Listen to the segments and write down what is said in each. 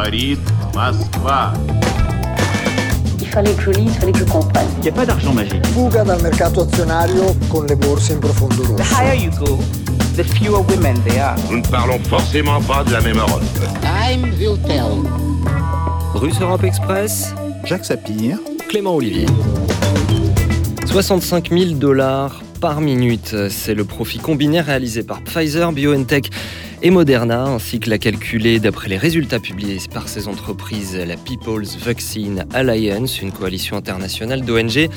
Говорит Моskva. Il fallait que je lise, il fallait que je comprenne. Il n'y a pas d'argent magique. Fuga dal mercato azionario con le borse in profondo rosso. higher you go, the fewer women there are. Nous ne parlons forcément pas de la même Europe. Time will tell. Russe Europe Express, Jacques Sapir, Clément Olivier. 65 000 dollars par minute, c'est le profit combiné réalisé par Pfizer, BioNTech et Moderna, ainsi que l'a calculé d'après les résultats publiés par ces entreprises la People's Vaccine Alliance, une coalition internationale d'ONG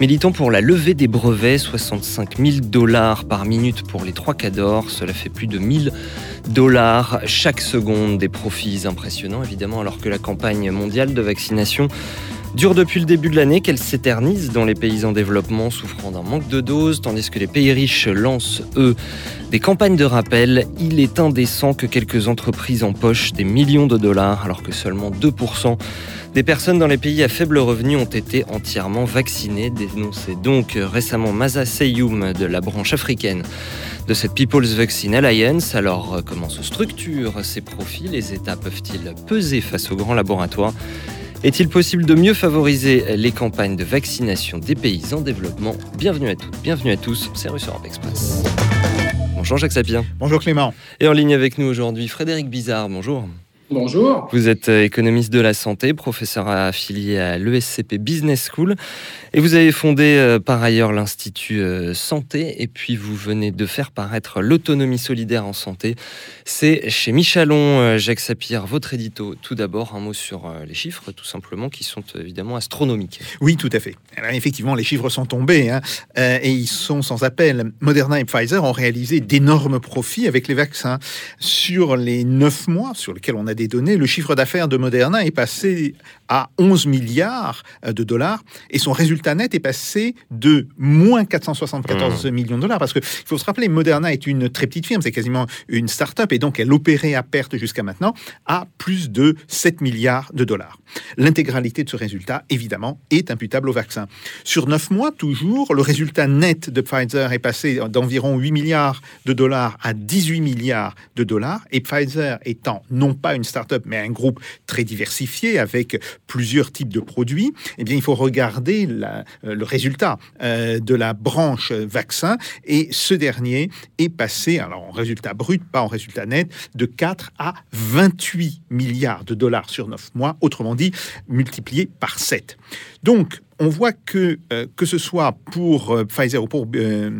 militant pour la levée des brevets, 65 000 dollars par minute pour les trois cadors, cela fait plus de 1000 dollars chaque seconde, des profits impressionnants évidemment, alors que la campagne mondiale de vaccination dure depuis le début de l'année, qu'elle s'éternise dans les pays en développement souffrant d'un manque de doses, tandis que les pays riches lancent, eux, des campagnes de rappel. Il est indécent que quelques entreprises empochent des millions de dollars, alors que seulement 2% des personnes dans les pays à faible revenu ont été entièrement vaccinées, dénonçait donc récemment Maza Seyoum de la branche africaine de cette People's Vaccine Alliance. Alors, comment se structurent ces profits? Les États peuvent-ils peser face aux grands laboratoires? Est-il possible de mieux favoriser les campagnes de vaccination des pays en développement? Bienvenue à toutes, bienvenue à tous, c'est Russe Europe Express. Bonjour Jacques Sapien. Bonjour Clément. Et en ligne avec nous aujourd'hui Frédéric Bizarre, bonjour. Bonjour. Vous êtes économiste de la santé, professeur affilié à l'ESCP Business School et vous avez fondé euh, par ailleurs l'Institut euh, Santé et puis vous venez de faire paraître l'autonomie solidaire en santé. C'est chez Michalon, euh, Jacques Sapir, votre édito. Tout d'abord, un mot sur les chiffres, tout simplement, qui sont évidemment astronomiques. Oui, tout à fait. Alors, effectivement, les chiffres sont tombés hein, et ils sont sans appel. Moderna et Pfizer ont réalisé d'énormes profits avec les vaccins. Sur les neuf mois sur lesquels on a des données, le chiffre d'affaires de Moderna est passé à 11 milliards de dollars et son résultat net est passé de moins 474 millions de dollars. Parce qu'il faut se rappeler, Moderna est une très petite firme, c'est quasiment une start-up et donc elle opérait à perte jusqu'à maintenant à plus de 7 milliards de dollars. L'intégralité de ce résultat, évidemment, est imputable au vaccin. Sur 9 mois, toujours, le résultat net de Pfizer est passé d'environ 8 milliards de dollars à 18 milliards de dollars. Et Pfizer étant non pas une start-up, mais un groupe très diversifié avec plusieurs types de produits, eh bien, il faut regarder la, euh, le résultat euh, de la branche vaccin. Et ce dernier est passé, alors en résultat brut, pas en résultat net, de 4 à 28 milliards de dollars sur 9 mois, autrement dit, multiplié par 7. Donc, on voit que, euh, que ce soit pour euh, Pfizer ou pour, euh,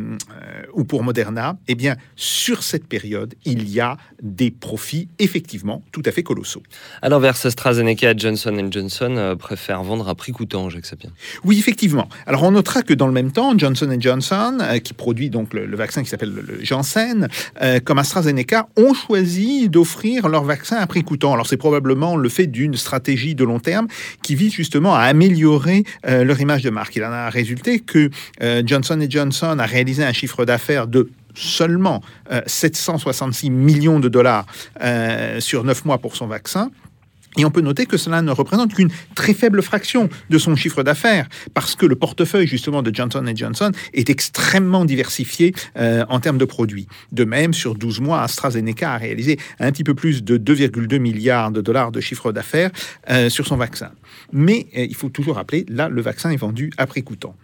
ou pour Moderna, eh bien, sur cette période, il y a des profits effectivement tout à fait colossaux. À l'inverse, AstraZeneca et Johnson Johnson préfèrent vendre à prix coûtant, Jacques Sapien. Oui, effectivement. Alors, on notera que dans le même temps, Johnson Johnson, qui produit donc le, le vaccin qui s'appelle le, le Janssen, comme AstraZeneca, ont choisi d'offrir leur vaccin à prix coûtant. Alors, c'est probablement le fait d'une stratégie de long terme qui vise justement à améliorer euh, leur image de marque. Il en a résulté que euh, Johnson Johnson a réalisé un chiffre d'affaires de seulement euh, 766 millions de dollars euh, sur 9 mois pour son vaccin. Et on peut noter que cela ne représente qu'une très faible fraction de son chiffre d'affaires, parce que le portefeuille justement de Johnson Johnson est extrêmement diversifié euh, en termes de produits. De même, sur 12 mois, AstraZeneca a réalisé un petit peu plus de 2,2 milliards de dollars de chiffre d'affaires euh, sur son vaccin. Mais euh, il faut toujours rappeler, là, le vaccin est vendu prix coûtant.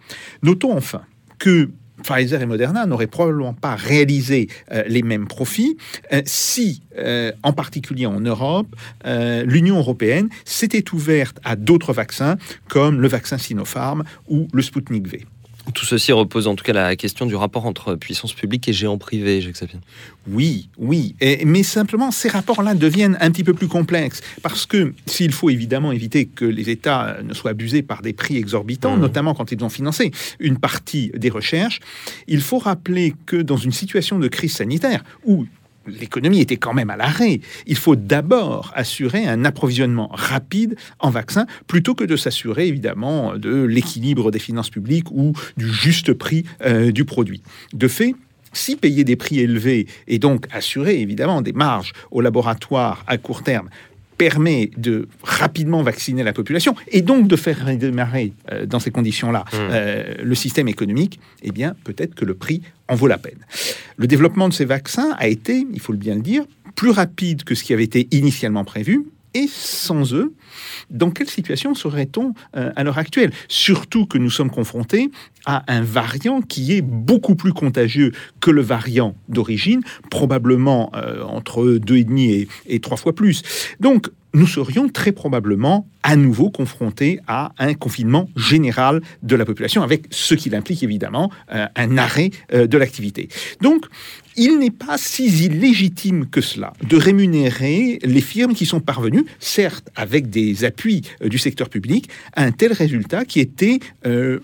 Notons enfin que Pfizer et Moderna n'auraient probablement pas réalisé euh, les mêmes profits euh, si, euh, en particulier en Europe, l'Union européenne s'était ouverte à d'autres vaccins comme le vaccin Sinopharm ou le Sputnik V. Tout ceci repose en tout cas la question du rapport entre puissance publique et géant privé, Jacques Sapien. Oui, oui, Et- mais simplement ces rapports-là deviennent un petit peu plus complexes parce que s'il faut évidemment éviter que les États euh, ne soient abusés par des prix exorbitants, Mhm. notamment quand ils ont financé une partie des recherches, il faut rappeler que dans une situation de crise sanitaire où l'économie était quand même à l'arrêt. Il faut d'abord assurer un approvisionnement rapide en vaccins plutôt que de s'assurer évidemment de l'équilibre des finances publiques ou du juste prix euh, du produit. De fait, si payer des prix élevés et donc assurer évidemment des marges au laboratoire à court terme permet de rapidement vacciner la population et donc de faire redémarrer euh, dans ces conditions-là euh, le système économique, eh bien peut-être que le prix en vaut la peine. Le développement de ces vaccins a été, il faut le bien le dire, plus rapide que ce qui avait été initialement prévu. Et sans eux, dans quelle situation serait-on euh, à l'heure actuelle? Surtout que nous sommes confrontés à un variant qui est beaucoup plus contagieux que le variant d'origine, probablement euh, entre 2,5 et, et 3 fois plus. Donc, nous serions très probablement à nouveau confrontés à un confinement général de la population, avec ce qui implique évidemment euh, un arrêt de l'activité. Donc, il n'est pas si illégitime que cela de rémunérer les firmes qui sont parvenues, certes avec des appuis euh, du secteur public, à un tel résultat qui était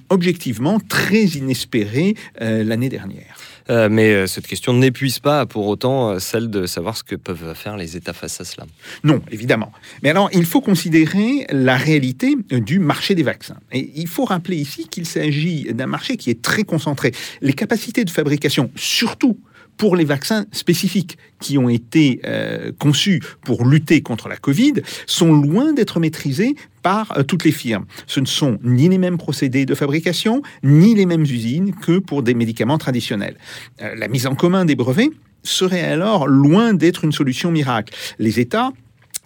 objectivement très inespéré l'année dernière. Euh, mais euh, cette question n'épuise pas pour autant euh, celle de savoir ce que peuvent faire les États face à cela. Non, évidemment. Mais alors, il faut considérer la réalité du marché des vaccins. Et il faut rappeler ici qu'il s'agit d'un marché qui est très concentré. Les capacités de fabrication, surtout pour les vaccins spécifiques qui ont été euh, conçus pour lutter contre la Covid sont loin d'être maîtrisés par euh, toutes les firmes. Ce ne sont ni les mêmes procédés de fabrication, ni les mêmes usines que pour des médicaments traditionnels. Euh, la mise en commun des brevets serait alors loin d'être une solution miracle. Les États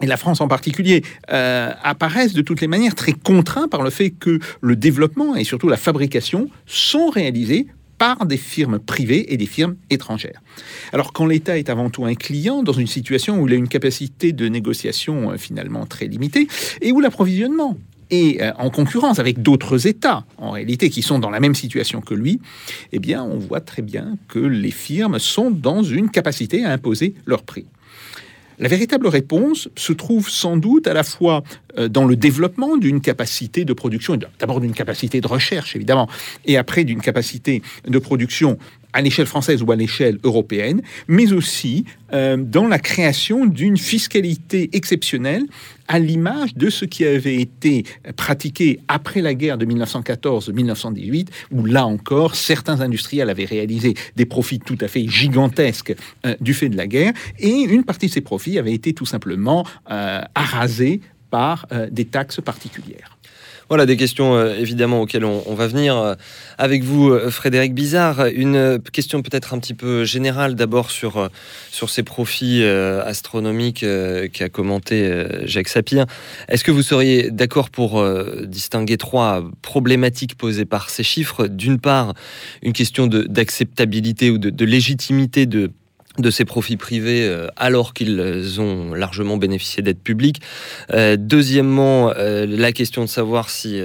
et la France en particulier, apparaissent de toutes les manières très contraints par le fait que le développement et surtout la fabrication sont réalisés par des firmes privées et des firmes étrangères. Alors quand l'État est avant tout un client dans une situation où il a une capacité de négociation euh, finalement très limitée et où l'approvisionnement est euh, en concurrence avec d'autres États, en réalité, qui sont dans la même situation que lui, eh bien, on voit très bien que les firmes sont dans une capacité à imposer leur prix. La véritable réponse se trouve sans doute à la fois euh, dans le développement d'une capacité de production, d'abord d'une capacité de recherche évidemment, et après d'une capacité de production à l'échelle française ou à l'échelle européenne, mais aussi euh, dans la création d'une fiscalité exceptionnelle à l'image de ce qui avait été pratiqué après la guerre de 1914-1918, où là encore, certains industriels avaient réalisé des profits tout à fait gigantesques euh, du fait de la guerre, et une partie de ces profits avait été tout simplement euh, arasée par des taxes particulières. Voilà des questions euh, évidemment auxquelles on, va venir euh, avec vous, euh, Frédéric Bizarre. Une question peut-être un petit peu générale d'abord sur, sur ces profits astronomiques qu'a commenté Jacques Sapir. Est-ce que vous seriez d'accord pour distinguer trois problématiques posées par ces chiffres? D'une part, une question d'acceptabilité ou de, de légitimité de de ces profits privés euh, alors qu'ils ont largement bénéficié d'aides publiques. Euh, deuxièmement, euh, la question de savoir si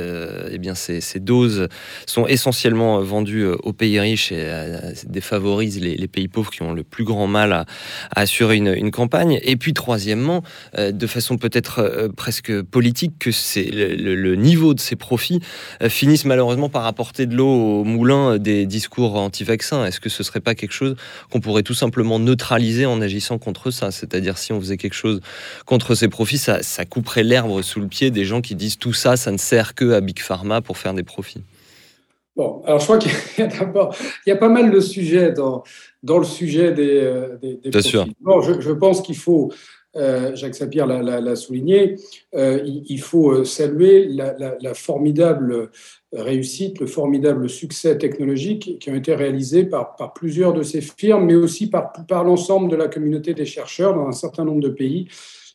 eh bien, ces, doses sont essentiellement vendues aux pays riches et défavorisent les, pays pauvres qui ont le plus grand mal à, assurer une, campagne. Et puis troisièmement, de façon peut-être presque politique, que c'est le, niveau de ces profits finissent malheureusement par apporter de l'eau au moulin des discours anti-vaccins. Est-ce que ce serait pas quelque chose qu'on pourrait tout simplement neutraliser en agissant contre ça. C'est-à-dire si on faisait quelque chose contre ces profits, ça, ça couperait l'herbe sous le pied des gens qui disent tout ça, ça ne sert que à Big Pharma pour faire des profits. Bon, alors je crois qu'il y a d'abord, il y a pas mal de sujets dans, dans le sujet des, euh, des, des profits. Sûr. Bon, je, je pense qu'il faut euh, Jacques Sapir l'a souligné, euh, il, faut saluer la, formidable réussite, le formidable succès technologique qui ont été réalisés par, plusieurs de ces firmes, mais aussi par, par l'ensemble de la communauté des chercheurs dans un certain nombre de pays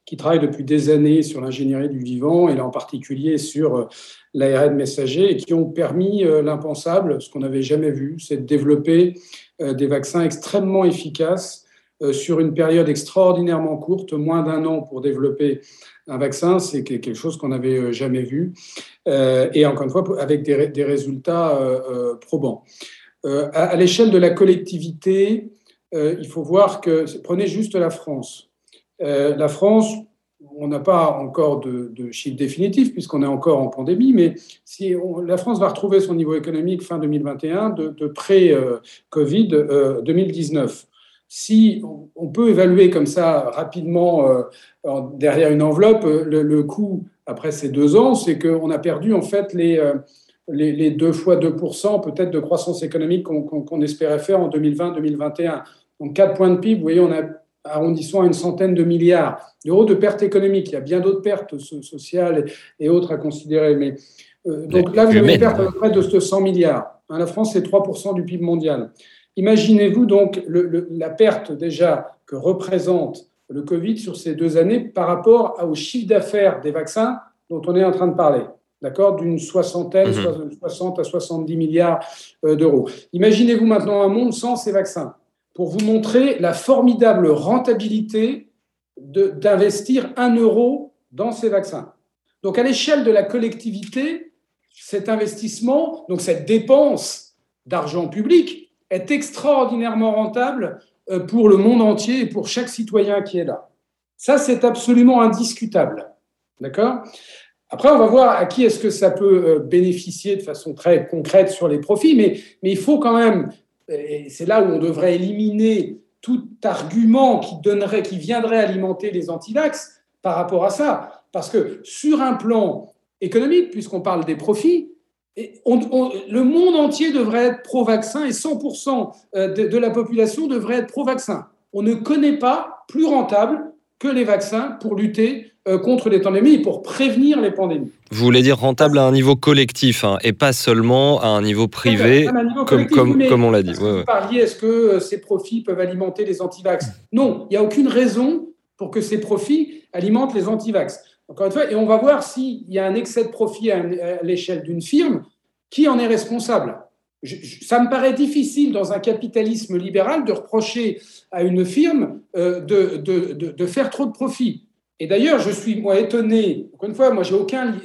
qui travaillent depuis des années sur l'ingénierie du vivant, et là en particulier sur l'ARN messager, et qui ont permis l'impensable, ce qu'on n'avait jamais vu, c'est de développer des vaccins extrêmement efficaces euh, sur une période extraordinairement courte, moins d'un an pour développer un vaccin, c'est quelque chose qu'on n'avait euh, jamais vu, euh, et encore une fois, avec des, résultats probants. À, l'échelle de la collectivité, il faut voir que, prenez juste la France. la France, on n'a pas encore de, chiffre définitif puisqu'on est encore en pandémie, mais la France va retrouver son niveau économique fin 2021 de, de pré-Covid 2019 si on peut évaluer comme ça rapidement euh, derrière une enveloppe le, coût après ces deux ans, c'est qu'on a perdu en fait les, euh, les, deux fois 2% peut-être de croissance économique qu'on espérait faire en 2020-2021. Donc 4 points de PIB, vous voyez, on a arrondissant à une centaine de milliards d'euros de pertes économiques. Il y a bien d'autres pertes sociales et autres à considérer. Mais, euh, donc là, vous avez une perte à peu près de 100 milliards. Hein, la France, c'est 3% du PIB mondial. Imaginez-vous donc la perte déjà que représente le Covid sur ces deux années par rapport au chiffre d'affaires des vaccins dont on est en train de parler d'accord, d'une soixantaine, 60 mhm. à 70 milliards euh, d'euros. Imaginez-vous maintenant un monde sans ces vaccins, pour vous montrer la formidable rentabilité d'investir un euro dans ces vaccins. Donc à l'échelle de la collectivité, cet investissement, donc cette dépense d'argent public, est extraordinairement rentable euh, pour le monde entier et pour chaque citoyen qui est là. Ça, c'est absolument indiscutable. D'accord? Après, on va voir à qui est-ce que ça peut euh, bénéficier de façon très concrète sur les profits, mais, mais il faut quand même, et c'est là où on devrait éliminer tout argument qui, donnerait, qui viendrait alimenter les antivax par rapport à ça. Parce que sur un plan économique, puisqu'on parle des profits, le monde entier devrait être pro-vaccin et 100% euh, de, de la population devrait être pro-vaccin. On ne connaît pas plus rentable que les vaccins pour lutter euh, contre les pandémies et pour prévenir les pandémies. Vous voulez dire rentable à un niveau collectif hein, et pas seulement à un niveau privé, comme, comme, on l'a dit. Vous parliez, est-ce que euh, ces profits peuvent alimenter les antivax? Non, il n'y a aucune raison pour que ces profits alimentent les antivax. Encore une fois, et on va voir s'il y a un excès de profit à, l'échelle d'une firme, qui en est responsable? Ça me paraît difficile dans un capitalisme libéral de reprocher à une firme euh, de, de, de, faire trop de profits. Et d'ailleurs, je suis moi étonné. Encore une fois, moi, j'ai aucun,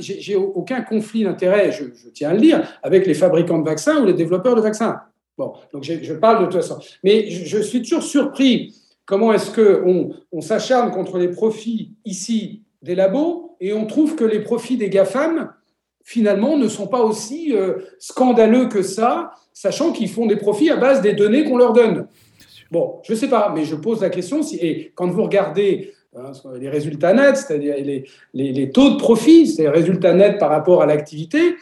aucun conflit d'intérêt. Je, tiens à le dire avec les fabricants de vaccins ou les développeurs de vaccins. Bon, donc je parle de toute façon. Mais je, suis toujours surpris. Comment est-ce que on, on s'acharne contre les profits ici des labos et on trouve que les profits des GAFAM finalement ne sont pas aussi euh, scandaleux que ça, sachant qu'ils font des profits à base des données qu'on leur donne. Bon, je ne sais pas, mais je pose la question. Si, et quand vous regardez Hein, les résultats nets, c'est-à-dire les, taux de profit, c'est les résultats nets par rapport à l'activité.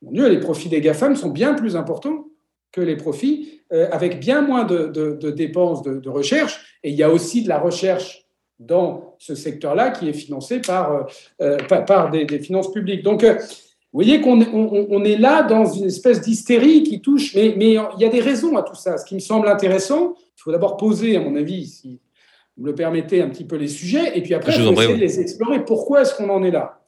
Mon Dieu, les profits des GAFAM sont bien plus importants que les profits, euh, avec bien moins de, dépenses de, recherche. Et il y a aussi de la recherche dans ce secteur-là qui est financée par, euh, euh, par, des, finances publiques. Donc, vous voyez qu'on on, est là dans une espèce d'hystérie qui touche, mais, mais il y a des raisons à tout ça. Ce qui me semble intéressant, il faut d'abord poser, à mon avis, si, vous me le permettez, un petit peu les sujets, et puis après, je essayer de les explorer. Pourquoi est-ce qu'on en est là?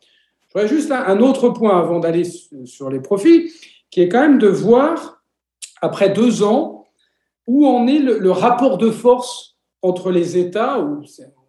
Je voudrais juste un autre point avant d'aller sur les profits, qui est quand même de voir, après deux ans, où en est le, rapport de force entre les États, où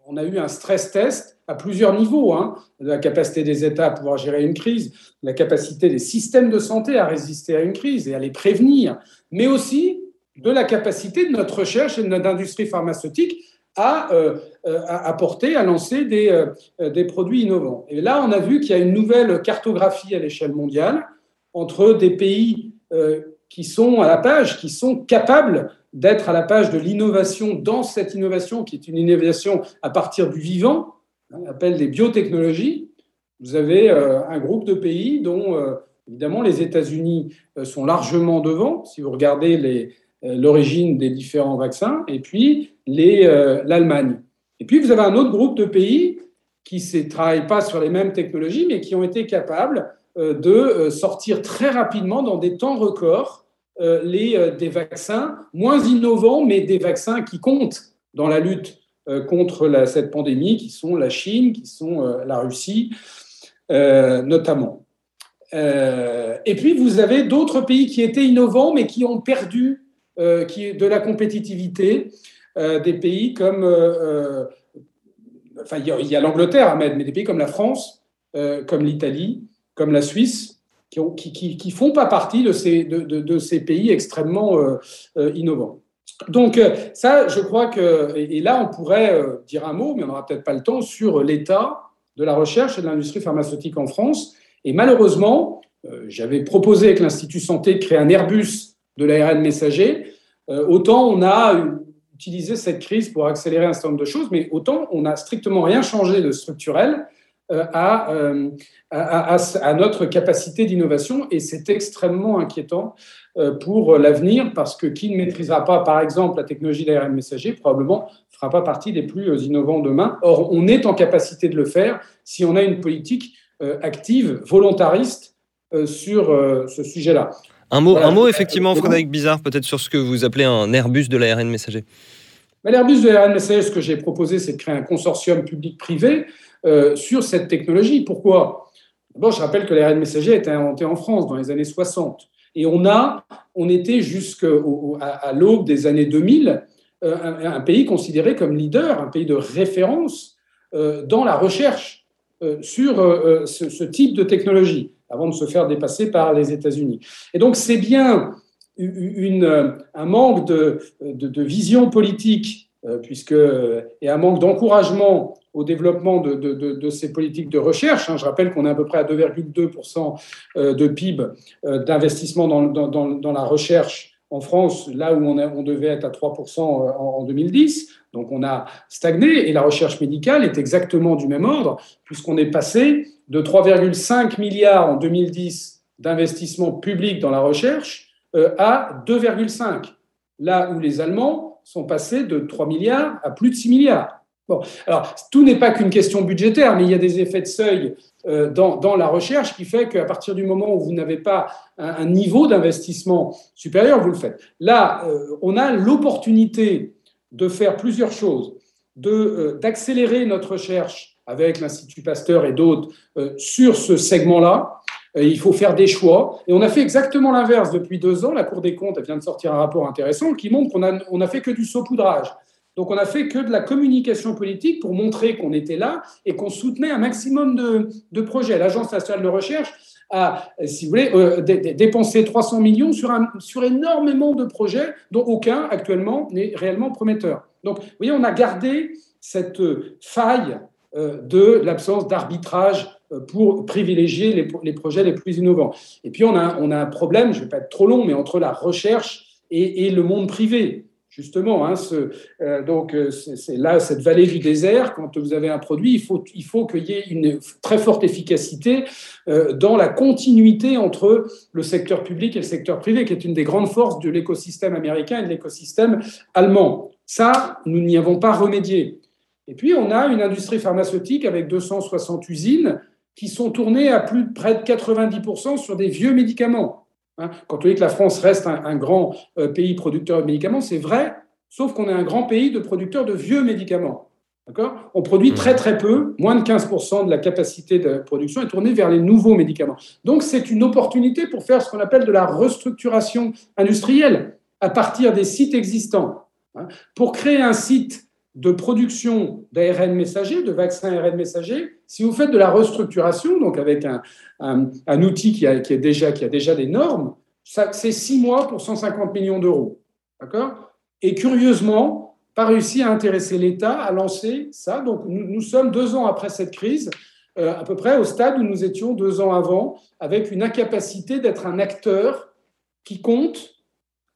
on a eu un stress test à plusieurs niveaux, hein, de la capacité des États à pouvoir gérer une crise, la capacité des systèmes de santé à résister à une crise et à les prévenir, mais aussi de la capacité de notre recherche et de notre industrie pharmaceutique à, euh, à apporter, à lancer des, euh, des produits innovants. Et là, on a vu qu'il y a une nouvelle cartographie à l'échelle mondiale entre des pays euh, qui sont à la page, qui sont capables d'être à la page de l'innovation dans cette innovation, qui est une innovation à partir du vivant, on appelle des biotechnologies. Vous avez un groupe de pays dont, évidemment, les États-Unis sont largement devant. Si vous regardez les, l'origine des différents vaccins, et puis euh, l'Allemagne. Et puis, vous avez un autre groupe de pays qui ne travaillent pas sur les mêmes technologies, mais qui ont été capables euh, de euh, sortir très rapidement, dans des temps records, les, des vaccins moins innovants, mais des vaccins qui comptent dans la lutte contre la, cette pandémie, qui sont la Chine, qui sont la Russie, notamment. et puis, vous avez d'autres pays qui étaient innovants, mais qui ont perdu qui, de la compétitivité. Euh, des pays comme. Euh, euh, enfin, il y a, l'Angleterre, Ahmed, mais des pays comme la France, comme l'Italie, comme la Suisse, qui qui, font pas partie de ces, pays extrêmement innovants. Donc ça, je crois que, et là, on pourrait dire un mot, mais on n'aura peut-être pas le temps, sur l'état de la recherche et de l'industrie pharmaceutique en France. Et malheureusement, j'avais proposé avec l'Institut Santé de créer un Airbus de l'ARN messager. autant on a utiliser cette crise pour accélérer un certain nombre de choses, mais autant on n'a strictement rien changé de structurel euh, euh, à, à, notre capacité d'innovation et c'est extrêmement inquiétant euh, pour l'avenir parce que qui ne maîtrisera pas, par exemple, la technologie d'ARN messager, probablement ne fera pas partie des plus innovants demain. Or, on est en capacité de le faire si on a une politique active, volontariste sur ce sujet-là. Un mot, un mot effectivement, Frédéric Bizarre, peut-être sur ce que vous appelez un Airbus de l'ARN messager. L'Airbus de l'ARN messager, ce que j'ai proposé, c'est de créer un consortium public-privé sur cette technologie. Pourquoi? D'abord, je rappelle que l'ARN messager a été inventé en France dans les années 60. Et on, a, on était jusqu'à l'aube des années 2000 un, pays considéré comme leader, un pays de référence dans la recherche sur ce, type de technologie, avant de se faire dépasser par les États-Unis. Et donc, c'est bien un manque de, de, vision politique, puisque, et un manque d'encouragement au développement de, ces politiques de recherche. Hein. Je rappelle qu'on est à peu près à 2,2% de PIB d'investissement dans, la recherche en France, là où on, on devait être à 3% en, 2010. Donc on a stagné et la recherche médicale est exactement du même ordre, puisqu'on est passé de 3,5 milliards en 2010 d'investissement public dans la recherche à 2,5, là où les Allemands sont passés de 3 milliards à plus de 6 milliards. Bon, alors tout n'est pas qu'une question budgétaire, mais il y a des effets de seuil euh, dans, dans, la recherche qui fait qu'à partir du moment où vous n'avez pas un, niveau d'investissement supérieur, vous le faites. Là, euh, on a l'opportunité de faire plusieurs choses, euh, d'accélérer notre recherche avec l'Institut Pasteur et d'autres sur ce segment-là. Il faut faire des choix. Et on a fait exactement l'inverse depuis deux ans. La Cour des comptes vient de sortir un rapport intéressant qui montre qu'on a, on a fait que du saupoudrage. Donc on a fait que de la communication politique pour montrer qu'on était là et qu'on soutenait un maximum de, projets. L'Agence nationale de recherche a, si vous voulez, euh, dépensé 300 millions sur, sur énormément de projets dont aucun actuellement n'est réellement prometteur. Donc vous voyez, on a gardé cette faille euh, de l'absence d'arbitrage euh, pour privilégier les, projets les plus innovants. Et puis on a, on a un problème, je ne vais pas être trop long, mais entre la recherche et le monde privé justement. Hein, euh, donc, euh, c'est là, cette vallée du désert, quand vous avez un produit, il faut, il faut qu'il y ait une très forte efficacité euh, dans la continuité entre le secteur public et le secteur privé, qui est une des grandes forces de l'écosystème américain et de l'écosystème allemand. Ça, nous n'y avons pas remédié. Et puis, on a une industrie pharmaceutique avec 260 usines qui sont tournées à plus de près de 90% sur des vieux médicaments. Hein, quand on dit que la France reste un, grand euh, pays producteur de médicaments, c'est vrai, sauf qu'on est un grand pays de producteurs de vieux médicaments. On produit très très peu, moins de 15% de la capacité de production est tournée vers les nouveaux médicaments. Donc c'est une opportunité pour faire ce qu'on appelle de la restructuration industrielle à partir des sites existants. Hein. Pour créer un site de production d'ARN messager, de vaccins ARN messager, si vous faites de la restructuration, donc avec un, outil qui a, qui, est déjà, qui a déjà des normes, c'est six mois pour 150 millions d'euros. D'accord? Et curieusement, pas réussi à intéresser l'État à lancer ça. Donc nous, sommes deux ans après cette crise, euh, à peu près au stade où nous étions deux ans avant, avec une incapacité d'être un acteur qui compte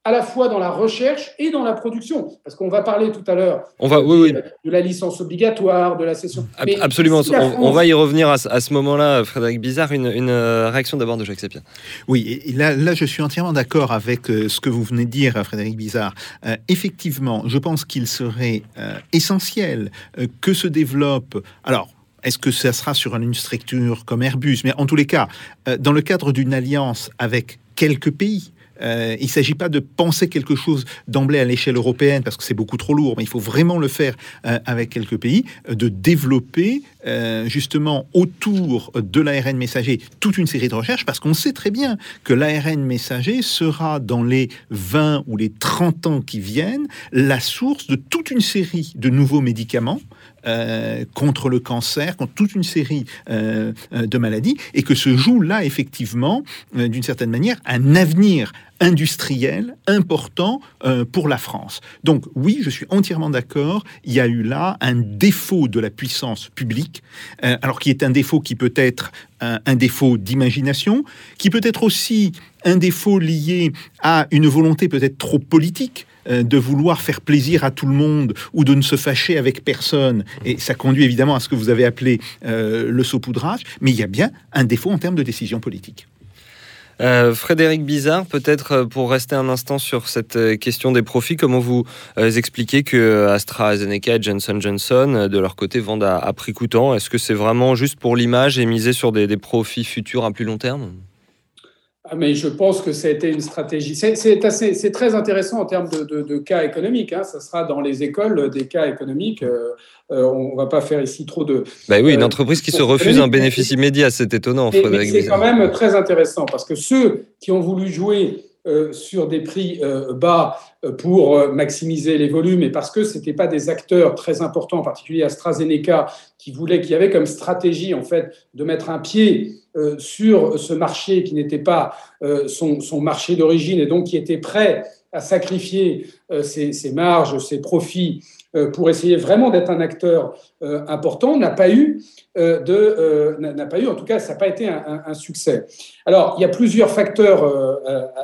à la fois dans la recherche et dans la production. Parce qu'on va parler tout à l'heure de la licence obligatoire, de la session. absolument, on, va y revenir à, ce moment-là, Frédéric Bizarre. Une, euh, réaction d'abord de Jacques Sapien. Oui, et là, là, je suis entièrement d'accord avec euh, ce que vous venez de dire, Frédéric Bizarre. Euh, effectivement, je pense qu'il serait essentiel que se développe. Alors, est-ce que ça sera sur une structure comme Airbus? Mais en tous les cas, dans le cadre d'une alliance avec quelques pays, euh, il ne s'agit pas de penser quelque chose d'emblée à l'échelle européenne parce que c'est beaucoup trop lourd, mais il faut vraiment le faire euh, avec quelques pays, euh, de développer justement autour de l'ARN messager toute une série de recherches parce qu'on sait très bien que l'ARN messager sera dans les 20 ou les 30 ans qui viennent la source de toute une série de nouveaux médicaments contre le cancer, contre toute une série de maladies, et que se joue là effectivement, d'une certaine manière, un avenir industriel important euh, pour la France. Donc oui, je suis entièrement d'accord, il y a eu là un défaut de la puissance publique, euh, alors qui est un défaut qui peut être un, défaut d'imagination, qui peut être aussi un défaut lié à une volonté peut-être trop politique euh, de vouloir faire plaisir à tout le monde ou de ne se fâcher avec personne. Et ça conduit évidemment à ce que vous avez appelé le saupoudrage, mais il y a bien un défaut en termes de décision politique. Euh, Frédéric Bizarre, peut-être euh, pour rester un instant sur cette euh, question des profits, comment vous expliquez que AstraZeneca et Johnson Johnson, de leur côté, vendent à, prix coûtant? Est-ce que c'est vraiment juste pour l'image et miser sur des, profits futurs à plus long terme? Mais je pense que ça a été une stratégie. C'est très intéressant en termes de, cas économiques. Hein. Ça sera dans les écoles des cas économiques. Euh, euh, on ne va pas faire ici trop de. Bah oui, une entreprise qui se refuse un bénéfice immédiat, c'est étonnant. C'est quand même très intéressant parce que ceux qui ont voulu jouer euh, sur des prix euh, bas euh, pour maximiser les volumes et parce que ce n'étaient pas des acteurs très importants, en particulier AstraZeneca, qui voulaient, qui avaient comme stratégie en fait de mettre un pied sur ce marché qui n'était pas son, son, marché d'origine et donc qui était prêt à sacrifier ses, ses marges, ses profits euh, pour essayer vraiment d'être un acteur euh, important n'a pas eu euh, de n'a pas eu en tout cas ça n'a pas été un, succès. Alors il y a plusieurs facteurs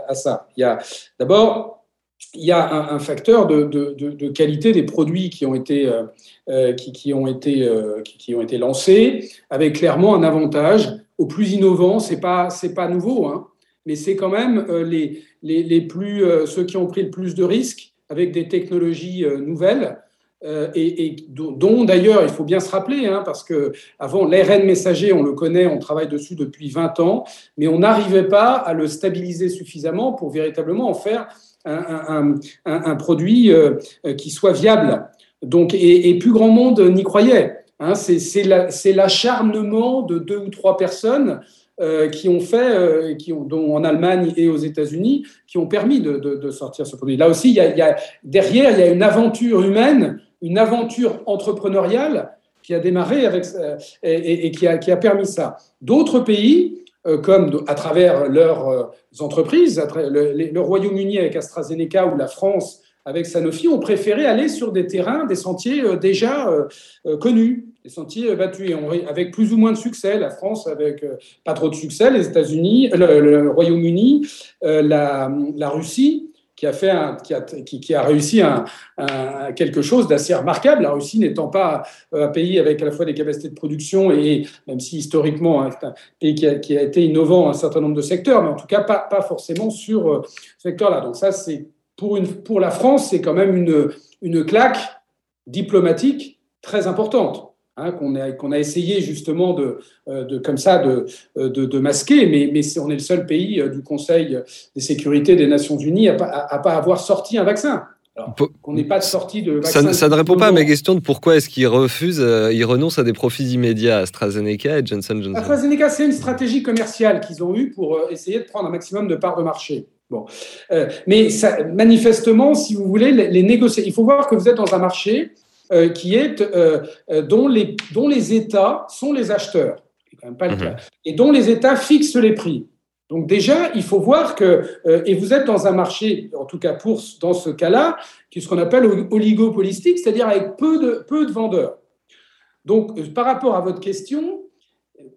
à, ça. Il y a d'abord il y a un, facteur de, qualité des produits qui ont été, qui, qui, ont été, qui, ont été lancés, avec clairement un avantage. Au plus innovant, ce n'est pas, pas nouveau, hein, mais c'est quand même les, les, les plus, ceux qui ont pris le plus de risques avec des technologies nouvelles euh, et, dont d'ailleurs il faut bien se rappeler, hein, parce que avant l'ARN messager, on le connaît, on travaille dessus depuis 20 ans, mais on n'arrivait pas à le stabiliser suffisamment pour véritablement en faire un, produit euh, qui soit viable. Donc, et, plus grand monde n'y croyait. Hein, c'est l'acharnement de deux ou trois personnes euh, qui ont fait, qui ont, dont en Allemagne et aux États-Unis, qui ont permis de, sortir ce produit. Là aussi, y, a, derrière, il y a une aventure humaine une aventure entrepreneuriale qui a démarré avec, euh, et, qui, a, qui, a, permis ça. D'autres pays, euh, comme à travers leurs euh, entreprises, le, Royaume-Uni avec AstraZeneca ou la France avec Sanofi, ont préféré aller sur des terrains, des sentiers déjà connus, des sentiers battus, avec plus ou moins de succès. La France avec pas trop de succès, les États-Unis, le, Royaume-Uni, la Russie qui a, fait qui, a, qui, a réussi un, quelque chose d'assez remarquable. La Russie n'étant pas euh, un pays avec à la fois des capacités de production et, même si historiquement, hein, un pays qui a, qui a, été innovant dans un certain nombre de secteurs, mais en tout cas pas, pas forcément sur euh, ce secteur-là. Donc ça, c'est pour, pour la France, c'est quand même une, une claque diplomatique très importante. Hein, qu'on a, qu'on a essayé justement de, euh, de comme ça de, euh, de, de masquer, mais, mais on est le seul pays euh, du Conseil des sécurités des Nations Unies à ne pas, pas avoir sorti un vaccin. qu'on n'ait pas de sortie de vaccin. Ça, ne répond pas à mes questions de pourquoi est-ce qu'ils refusent, ils renoncent à des profits immédiats à AstraZeneca et Johnson Johnson. AstraZeneca, c'est une stratégie commerciale qu'ils ont eue pour essayer de prendre un maximum de parts de marché. Bon. mais ça, manifestement, si vous voulez, les, les négocier. Il faut voir que vous êtes dans un marché euh, qui est, euh, euh, dont, les, dont les États sont les acheteurs. Quand même pas le mhm. cas. Et dont les États fixent les prix. Donc déjà, il faut voir que, et vous êtes dans un marché, en tout cas pour, dans ce cas-là, qui est ce qu'on appelle oligopolistique, c'est-à-dire avec peu de, peu de vendeurs. Donc par rapport à votre question,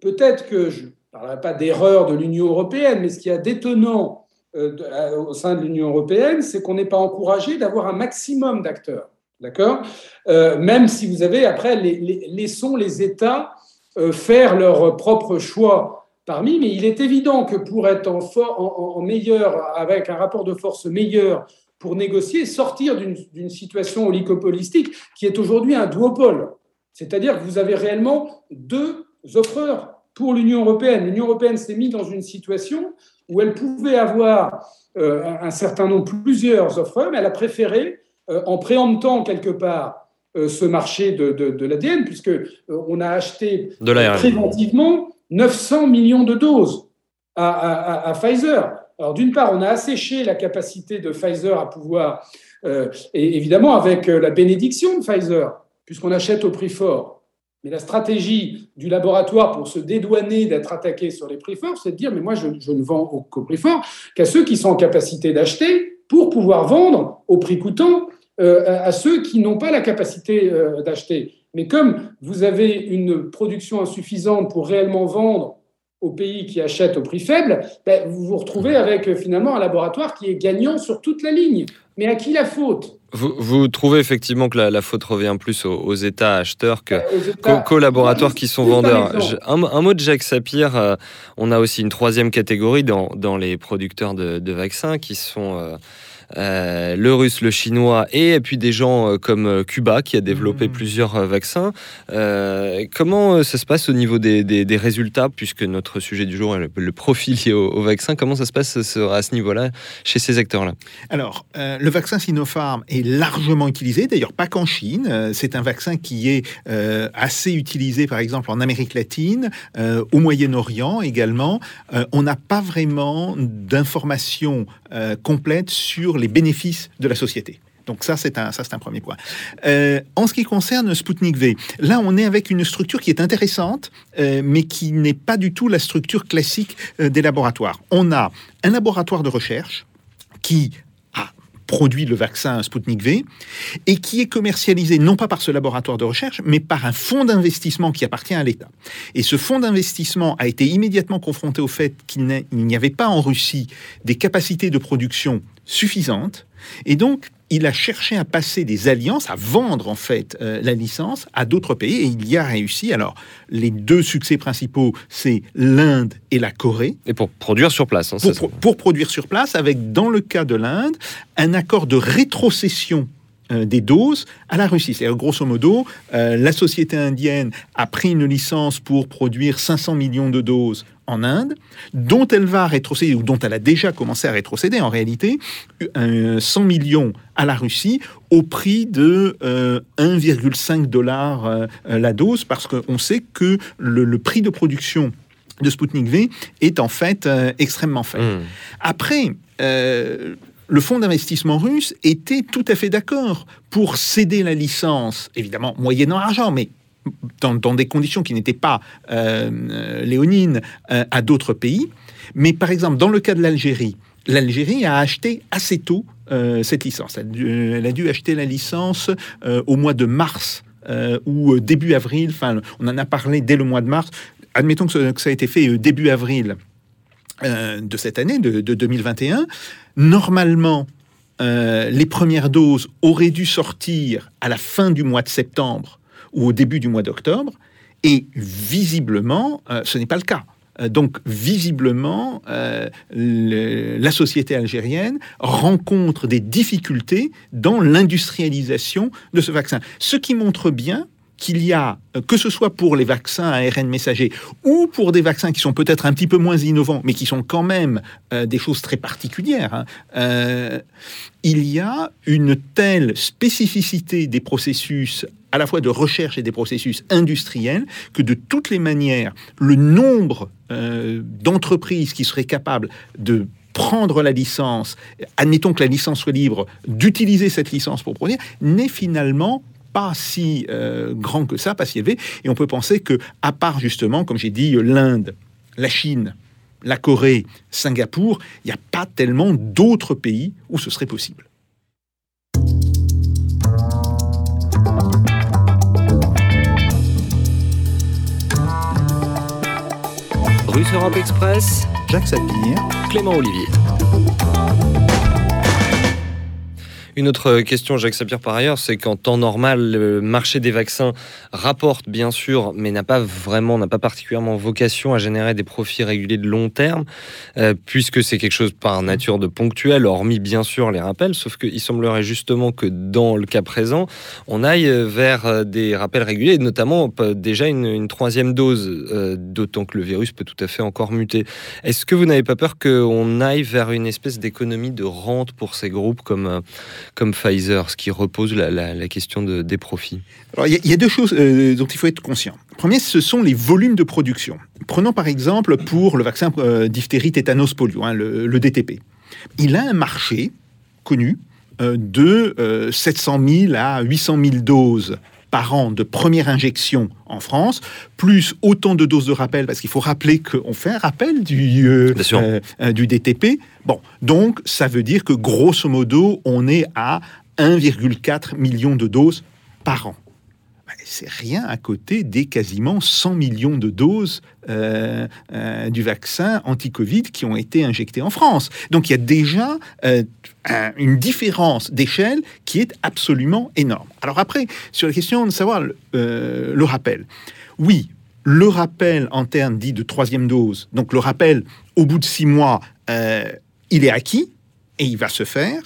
peut-être que je ne parlerai pas d'erreur de l'Union européenne, mais ce qui est détonnant au sein de l'Union européenne, c'est qu'on n'est pas encouragé d'avoir un maximum d'acteurs. D'accord? Euh, Même si vous avez, après, les, laissons les États euh, faire leur propre choix parmi, mais il est évident que pour être en, meilleur, avec un rapport de force meilleur pour négocier, sortir d'une situation oligopolistique qui est aujourd'hui un duopole. C'est-à-dire que vous avez réellement deux offreurs pour l'Union européenne. L'Union européenne s'est mise dans une situation où elle pouvait avoir euh, un certain nombre, plusieurs offreurs, mais elle a préféré euh, en préemptant quelque part euh, ce marché de, de, l'ADN, puisque euh, on a acheté préventivement 900 millions de doses à, Pfizer. Alors d'une part, on a asséché la capacité de Pfizer à pouvoir, et évidemment avec la bénédiction de Pfizer, puisqu'on achète au prix fort. Mais la stratégie du laboratoire pour se dédouaner d'être attaqué sur les prix forts, c'est de dire, mais moi, je, je ne vends au prix fort qu'à ceux qui sont en capacité d'acheter pour pouvoir vendre au prix coûtant à ceux qui n'ont pas la capacité euh, d'acheter. Mais comme vous avez une production insuffisante pour réellement vendre aux pays qui achètent au prix faible, ben, vous vous retrouvez avec euh, finalement un laboratoire qui est gagnant sur toute la ligne. Mais à qui la faute? Vous, trouvez effectivement que la, faute revient plus aux, États acheteurs qu'aux laboratoires qui sont vendeurs. Un, mot de Jacques Sapir, on a aussi une troisième catégorie dans, les producteurs de, vaccins qui sont le russe, le chinois, et puis des gens comme Cuba qui a développé mmh. plusieurs vaccins. comment ça se passe au niveau des, résultats, puisque notre sujet du jour est le, profil lié au, vaccin? Comment ça se passe à ce niveau-là chez ces acteurs-là? Alors, le vaccin Sinopharm est largement utilisé, d'ailleurs pas qu'en Chine. C'est un vaccin qui est assez utilisé, par exemple, en Amérique latine, au Moyen-Orient également. on n'a pas vraiment d'informations euh, complètes sur les bénéfices de la société. Donc ça, c'est un, un premier point. Euh, en ce qui concerne Sputnik V, là, on est avec une structure qui est intéressante, euh, mais qui n'est pas du tout la structure classique des laboratoires. On a un laboratoire de recherche qui produit le vaccin Sputnik V et qui est commercialisé non pas par ce laboratoire de recherche, mais par un fonds d'investissement qui appartient à l'État. Et ce fonds d'investissement a été immédiatement confronté au fait qu'il n'y avait pas en Russie des capacités de production suffisantes. Et donc, il a cherché à passer des alliances, à vendre en fait euh, la licence à d'autres pays et il y a réussi. Alors, les deux succès principaux, c'est l'Inde et la Corée. Et pour produire sur place. Hein, pour, produire sur place, avec dans le cas de l'Inde, un accord de rétrocession euh, des doses à la Russie. C'est grosso modo, euh, la société indienne a pris une licence pour produire 500 millions de doses en Inde, dont elle va rétrocéder, ou dont elle a déjà commencé à rétrocéder en réalité, 100 millions à la Russie au prix de 1,5 euh, dollars euh, la dose, parce qu'on sait que le, prix de production de Sputnik V est en fait extrêmement faible. Hmm. Après, le fonds d'investissement russe était tout à fait d'accord pour céder la licence, évidemment moyennant argent, mais dans, des conditions qui n'étaient pas euh, léonines euh, à d'autres pays. Mais par exemple, dans le cas de l'Algérie, l'Algérie a acheté assez tôt euh, cette licence. Elle, a dû acheter la licence au mois de mars ou début avril. Enfin, on en a parlé dès le mois de mars. Admettons que ça, a été fait début avril de cette année, de, de 2021. Normalement, les premières doses auraient dû sortir à la fin du mois de septembre ou au début du mois d'octobre, et visiblement, euh, ce n'est pas le cas. Euh, donc, visiblement, euh, la société algérienne rencontre des difficultés dans l'industrialisation de ce vaccin. Ce qui montre bien qu'il y a, que ce soit pour les vaccins à ARN messager ou pour des vaccins qui sont peut-être un petit peu moins innovants, mais qui sont quand même des choses très particulières, hein, il y a une telle spécificité des processus à la fois de recherche et des processus industriels, que de toutes les manières, le nombre euh, d'entreprises qui seraient capables de prendre la licence, admettons que la licence soit libre, d'utiliser cette licence pour produire, n'est finalement pas si euh, grand que ça, pas si élevé. Et on peut penser que, à part justement, comme j'ai dit, l'Inde, la Chine, la Corée, Singapour, il n'y a pas tellement d'autres pays où ce serait possible. Russe Europe Express, Jacques Sapir, Clément Olivier. Une autre question, Jacques Sapir, par ailleurs, c'est qu'en temps normal, le marché des vaccins rapporte, bien sûr, mais n'a pas vraiment, n'a pas particulièrement vocation à générer des profits réguliers de long terme, euh, puisque c'est quelque chose par nature de ponctuel, hormis bien sûr les rappels, sauf qu'il semblerait justement que dans le cas présent, on aille vers euh, des rappels réguliers, notamment euh, déjà une, troisième dose, d'autant que le virus peut tout à fait encore muter. Est-ce que vous n'avez pas peur qu'on aille vers une espèce d'économie de rente pour ces groupes comme comme Pfizer, ce qui repose la, question de, des profits Alors, il y, a deux choses euh, dont il faut être conscient. premier, ce sont les volumes de production. Prenons par exemple pour le vaccin euh, diphtérie, tétanos, polio, hein, le, DTP. Il a un marché connu euh, de 700 000 à 800 000 doses par an de première injection en France, plus autant de doses de rappel, parce qu'il faut rappeler qu'on fait un rappel du, euh, euh, euh, du DTP. Bon, donc ça veut dire que grosso modo, on est à 1,4 million de doses par an c'est rien à côté des quasiment 100 millions de doses euh, euh, du vaccin anti-Covid qui ont été injectées en France. Donc il y a déjà euh, une différence d'échelle qui est absolument énorme. Alors après, sur la question de savoir le rappel, oui, le rappel en termes dits de troisième dose, donc le rappel au bout de six mois, il est acquis et il va se faire.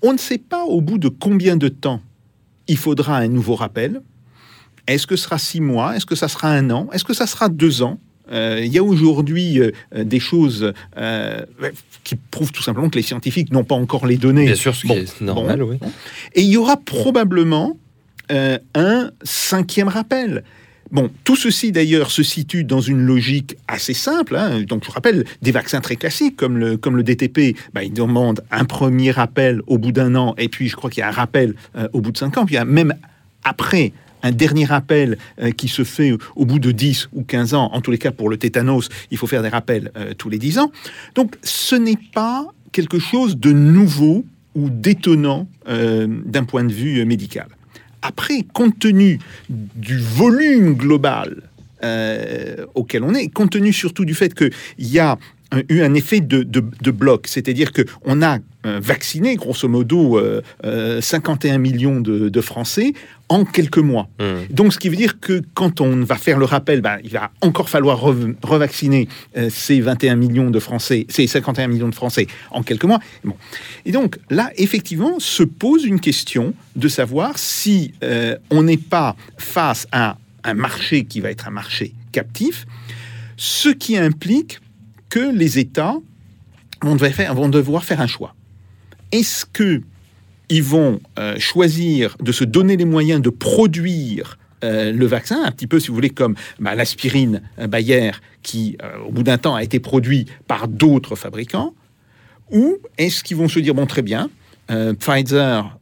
On ne sait pas au bout de combien de temps il faudra un nouveau rappel. Est-ce que ce sera six mois? Est-ce que ça sera un an? Est-ce que ça sera deux ans? Euh, il y a aujourd'hui euh, des choses euh, qui prouvent tout simplement que les scientifiques n'ont pas encore les données. Bien sûr, ce qui est normal, oui. Et il y aura probablement un cinquième rappel. Bon, tout ceci d'ailleurs se situe dans une logique assez simple. Hein. Donc, je vous rappelle, des vaccins très classiques comme le, comme le DTP, bah, ils demandent un premier rappel au bout d'un an, et puis je crois qu'il y a un rappel au bout de cinq ans. Puis il y a même après un dernier rappel euh, qui se fait au bout de 10 ou 15 ans. En tous les cas, pour le tétanos, il faut faire des rappels euh, tous les 10 ans. Donc, ce n'est pas quelque chose de nouveau ou d'étonnant euh, d'un point de vue médical. Après, compte tenu du volume global auquel on est, compte tenu surtout du fait qu'il y a eu un effet de, de, bloc, c'est-à-dire que on a euh, vacciné grosso modo 51 euh, euh, millions de, Français en quelques mois. Mmh. Donc, ce qui veut dire que quand on va faire le rappel, ben, il va encore falloir revacciner ces 21 millions de Français, ces 51 millions de Français en quelques mois. Bon. Et donc là, effectivement, se pose une question de savoir si on n'est pas face à un marché qui va être un marché captif, ce qui implique que les États vont, faire, vont devoir faire un choix. Est-ce que ils vont euh, choisir de se donner les moyens de produire euh, le vaccin, un petit peu, si vous voulez, comme bah, l'aspirine euh, Bayer, qui, au bout d'un temps, a été produit par d'autres fabricants, ou est-ce qu'ils vont se dire, bon, très bien, Pfizer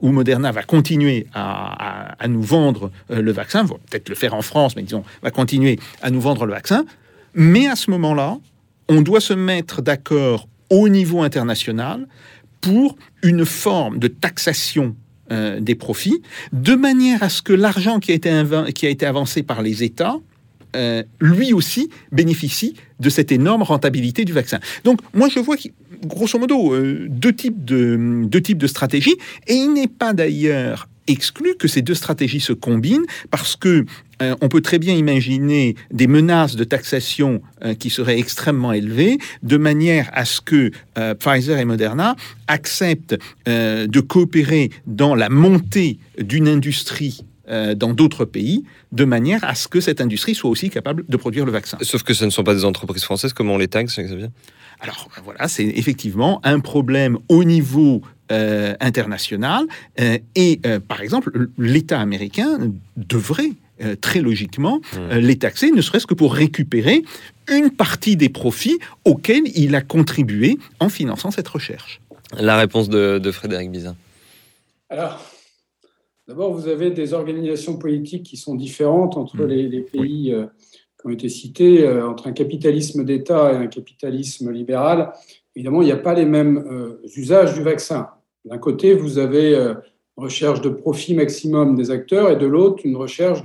ou Moderna va continuer à, nous vendre le vaccin, vont peut-être le faire en France, mais disons, va continuer à nous vendre le vaccin, mais à ce moment-là, on doit se mettre d'accord au niveau international pour une forme de taxation euh, des profits, de manière à ce que l'argent qui, a été avancé par les États, euh, lui aussi bénéficie de cette énorme rentabilité du vaccin. Donc moi je vois grosso modo euh, deux, types de, deux types de stratégies, et il n'est pas d'ailleurs exclu que ces deux stratégies se combinent parce que euh, on peut très bien imaginer des menaces de taxation euh, qui seraient extrêmement élevées, de manière à ce que euh, Pfizer et Moderna acceptent de coopérer dans la montée d'une industrie dans d'autres pays, de manière à ce que cette industrie soit aussi capable de produire le vaccin. Sauf que ce ne sont pas des entreprises françaises, comment on les taxe, Xavier alors voilà, c'est effectivement un problème au niveau international. et par exemple, l'État américain devrait euh, très logiquement, mmh. euh, les taxer, ne serait-ce que pour récupérer une partie des profits auxquels il a contribué en finançant cette recherche. La réponse de, Frédéric Bizin. Alors, d'abord, vous avez des organisations politiques qui sont différentes entre mmh. les, pays euh, qui ont été cités, entre un capitalisme d'État et un capitalisme libéral. Évidemment, il n'y a pas les mêmes usages du vaccin. D'un côté, vous avez recherche de profit maximum des acteurs et de l'autre, une recherche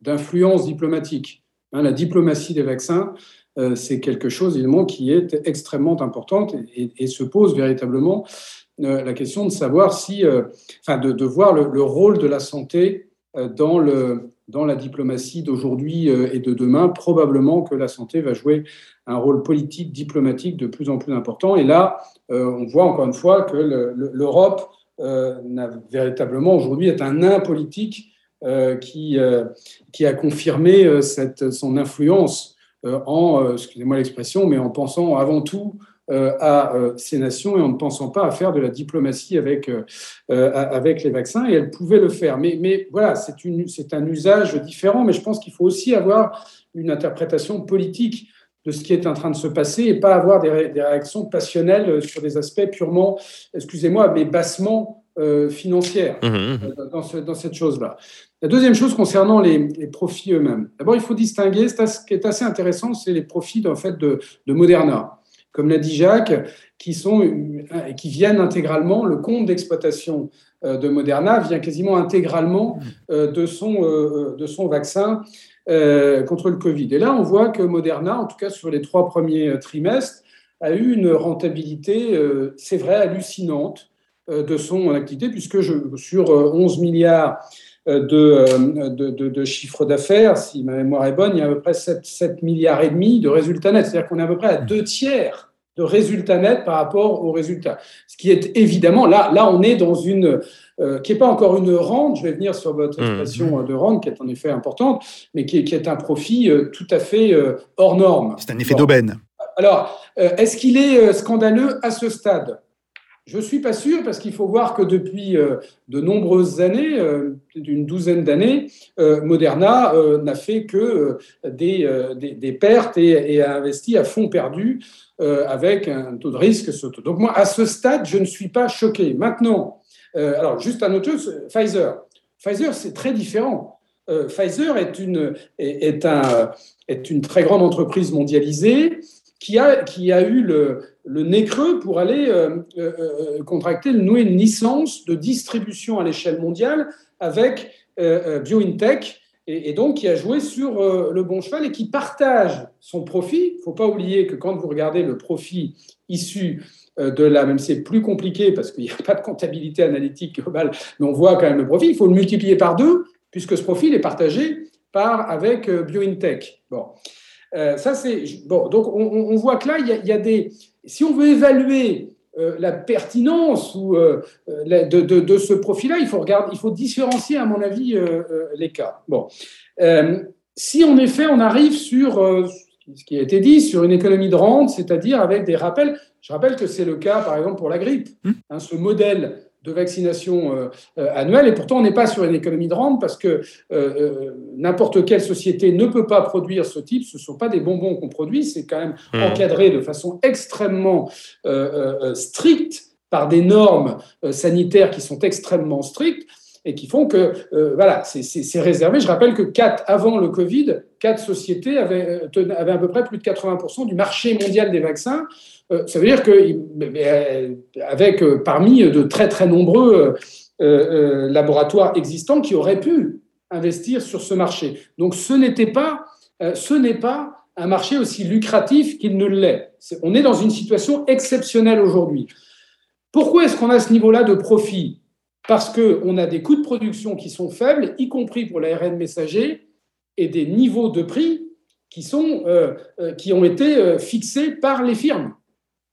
d'influence diplomatique. Hein, la diplomatie des vaccins, euh, c'est quelque chose évidemment qui est extrêmement importante et, se pose véritablement euh, la question de savoir si, euh, enfin, de, voir le, rôle de la santé dans, le, dans la diplomatie d'aujourd'hui et de demain. Probablement que la santé va jouer un rôle politique, diplomatique de plus en plus important. Et là, on voit encore une fois que l'Europe euh, véritablement aujourd'hui est un nain politique euh, qui, euh, qui a confirmé son influence en, excusez-moi l'expression, mais en pensant avant tout à ces nations et en ne pensant pas à faire de la diplomatie avec, avec les vaccins. Et elle pouvait le faire. Mais, mais voilà, c'est, un usage différent, mais je pense qu'il faut aussi avoir une interprétation politique de ce qui est en train de se passer et pas avoir des, réactions passionnelles euh, sur des aspects purement, excusez-moi, mais bassement euh, financières mmh, mmh. Euh, dans, dans, cette chose-là. La deuxième chose concernant les, profits eux-mêmes. D'abord, il faut distinguer, ce qui est assez intéressant, c'est les profits en fait, de, de Moderna. Comme l'a dit Jacques, qui, sont, qui viennent intégralement, le compte d'exploitation de Moderna vient quasiment intégralement mmh. de son, de son vaccin euh, contre le Covid. Et là, on voit que Moderna, en tout cas sur les trois premiers euh, trimestres, a eu une rentabilité, euh, c'est vrai, hallucinante de son activité, puisque je, sur 11 milliards de, de, de, chiffre d'affaires, si ma mémoire est bonne, il y a à peu près 7, 7 milliards et demi de résultats nets. C'est-à-dire qu'on est à peu près à deux tiers de résultat net par rapport aux résultats. Ce qui est évidemment, là, là on est dans une, euh, qui n'est pas encore une rente, je vais venir sur votre mmh. expression de rente, qui est en effet importante, mais qui est, qui est un profit euh, tout à fait euh, hors norme. C'est un effet d'aubaine. Alors, est-ce qu'il est scandaleux à ce stade? Je ne suis pas sûr parce qu'il faut voir que depuis de nombreuses années, d'une douzaine d'années, Moderna n'a fait que des, des, pertes et, et, a investi à fond perdu avec un taux de risque. Donc moi, à ce stade, je ne suis pas choqué. Maintenant, euh, alors, juste un autre chose, Pfizer. Pfizer, c'est très différent. Euh, Pfizer est une, est, un, est une très grande entreprise mondialisée qui a, qui a eu le, le nez creux pour aller euh, contracter, nouer une licence de distribution à l'échelle mondiale avec BioNTech, et, donc qui a joué sur le bon cheval et qui partage son profit. Il ne faut pas oublier que quand vous regardez le profit issu euh, de la, même c'est plus compliqué parce qu'il n'y a pas de comptabilité analytique globale, mais on voit quand même le profit. Il faut le multiplier par deux puisque ce profil est partagé par avec euh, BioIntech. Bon, euh, ça c'est bon. Donc on, voit que là il y, a, des. Si on veut évaluer la pertinence ou de, de, ce profil-là, il faut regarder, il faut différencier à mon avis les cas. Bon, si en effet on arrive sur ce qui a été dit sur une économie de rente, c'est-à-dire avec des rappels. Je rappelle que c'est le cas, par exemple, pour la grippe. Hmm. Hein, ce modèle de vaccination euh, euh, annuelle, et pourtant on n'est pas sur une économie de rente parce que euh, n'importe quelle société ne peut pas produire ce type. Ce ne sont pas des bonbons qu'on produit, c'est quand même hmm. encadré de façon extrêmement stricte par des normes sanitaires qui sont extrêmement strictes et qui font que euh, voilà, c'est réservé. Je rappelle que avant le Covid, quatre sociétés avaient, euh, à peu près plus de 80% du marché mondial des vaccins. Euh, ça veut dire que avec parmi de très très nombreux laboratoires existants qui auraient pu investir sur ce marché. Donc ce n'était pas ce n'est pas un marché aussi lucratif qu'il ne l'est. on est dans une situation exceptionnelle aujourd'hui. Pourquoi est-ce qu'on a ce niveau-là de profit? Parce qu'on a des coûts de production qui sont faibles, y compris pour l'ARN messager, et des niveaux de prix qui, sont, euh, euh, qui ont été euh, fixés par les firmes.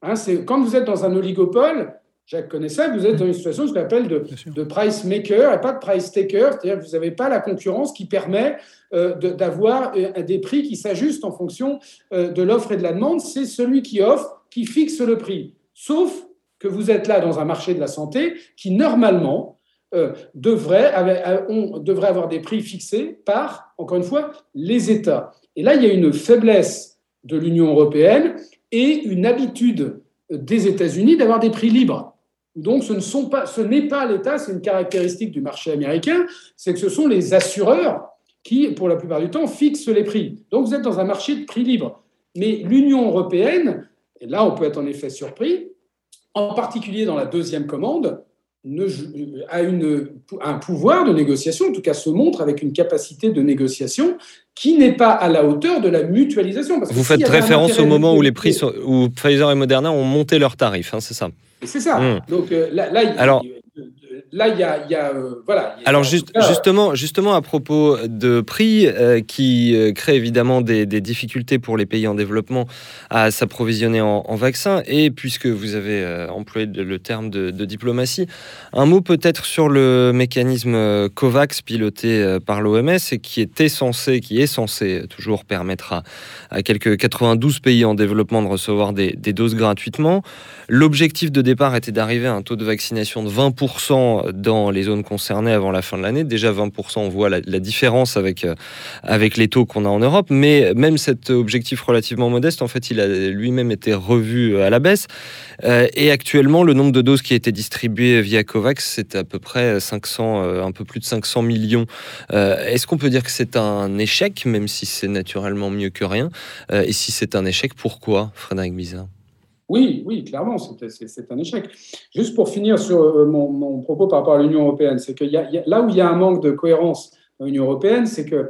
Hein, quand vous êtes dans un oligopole, Jacques connaît ça, vous êtes dans une situation ce qu'on appelle de, de, price maker et pas de price taker, c'est-à-dire que vous n'avez pas la concurrence qui permet d'avoir des prix qui s'ajustent en fonction de l'offre et de la demande. C'est celui qui offre qui fixe le prix. Sauf que vous êtes là dans un marché de la santé qui, normalement, euh, devrait, on devrait avoir des prix fixés par, encore une fois, les États. Et là, il y a une faiblesse de l'Union européenne et une habitude des États-Unis d'avoir des prix libres. Donc, ce, ne pas, ce n'est pas l'État, c'est une caractéristique du marché américain, c'est que ce sont les assureurs qui, pour la plupart du temps, fixent les prix. Donc, vous êtes dans un marché de prix libre. Mais l'Union européenne, et là, on peut être en effet surpris, en particulier dans la deuxième commande, a une, un pouvoir de négociation, en tout cas se montre avec une capacité de négociation qui n'est pas à la hauteur de la mutualisation. Vous faites référence au moment où les prix où Pfizer et Moderna ont monté leurs tarifs, hein, c'est ça C'est ça. Hmm. Donc euh, là, là, Alors, là, il y a, euh, voilà. Alors justement, justement à propos de prix euh, qui euh, crée évidemment des, difficultés pour les pays en développement à s'approvisionner en, vaccins et puisque vous avez employé le terme de, diplomatie, un mot peut-être sur le mécanisme Covax piloté par l'OMS et qui était censé, qui est censé toujours permettre à, quelques 92 pays en développement de recevoir des, des doses gratuitement. L'objectif de départ était d'arriver à un taux de vaccination de 20% dans les zones concernées avant la fin de l'année. Déjà 20%, on voit la, différence avec, euh, avec les taux qu'on a en Europe. Mais même cet objectif relativement modeste, en fait, il a lui-même été revu à la baisse. Euh, et actuellement, le nombre de doses qui a été distribué via COVAX, c'est à peu près 500, euh, un peu plus de 500 millions. Est-ce qu'on peut dire que c'est un échec, même si c'est naturellement mieux que rien? Et si c'est un échec, pourquoi, Frédéric Bizarre oui, oui, clairement, c'est un échec. Juste pour finir sur euh, mon, propos par rapport à l'Union européenne, c'est que là où il y a un manque de cohérence dans l'Union européenne, c'est que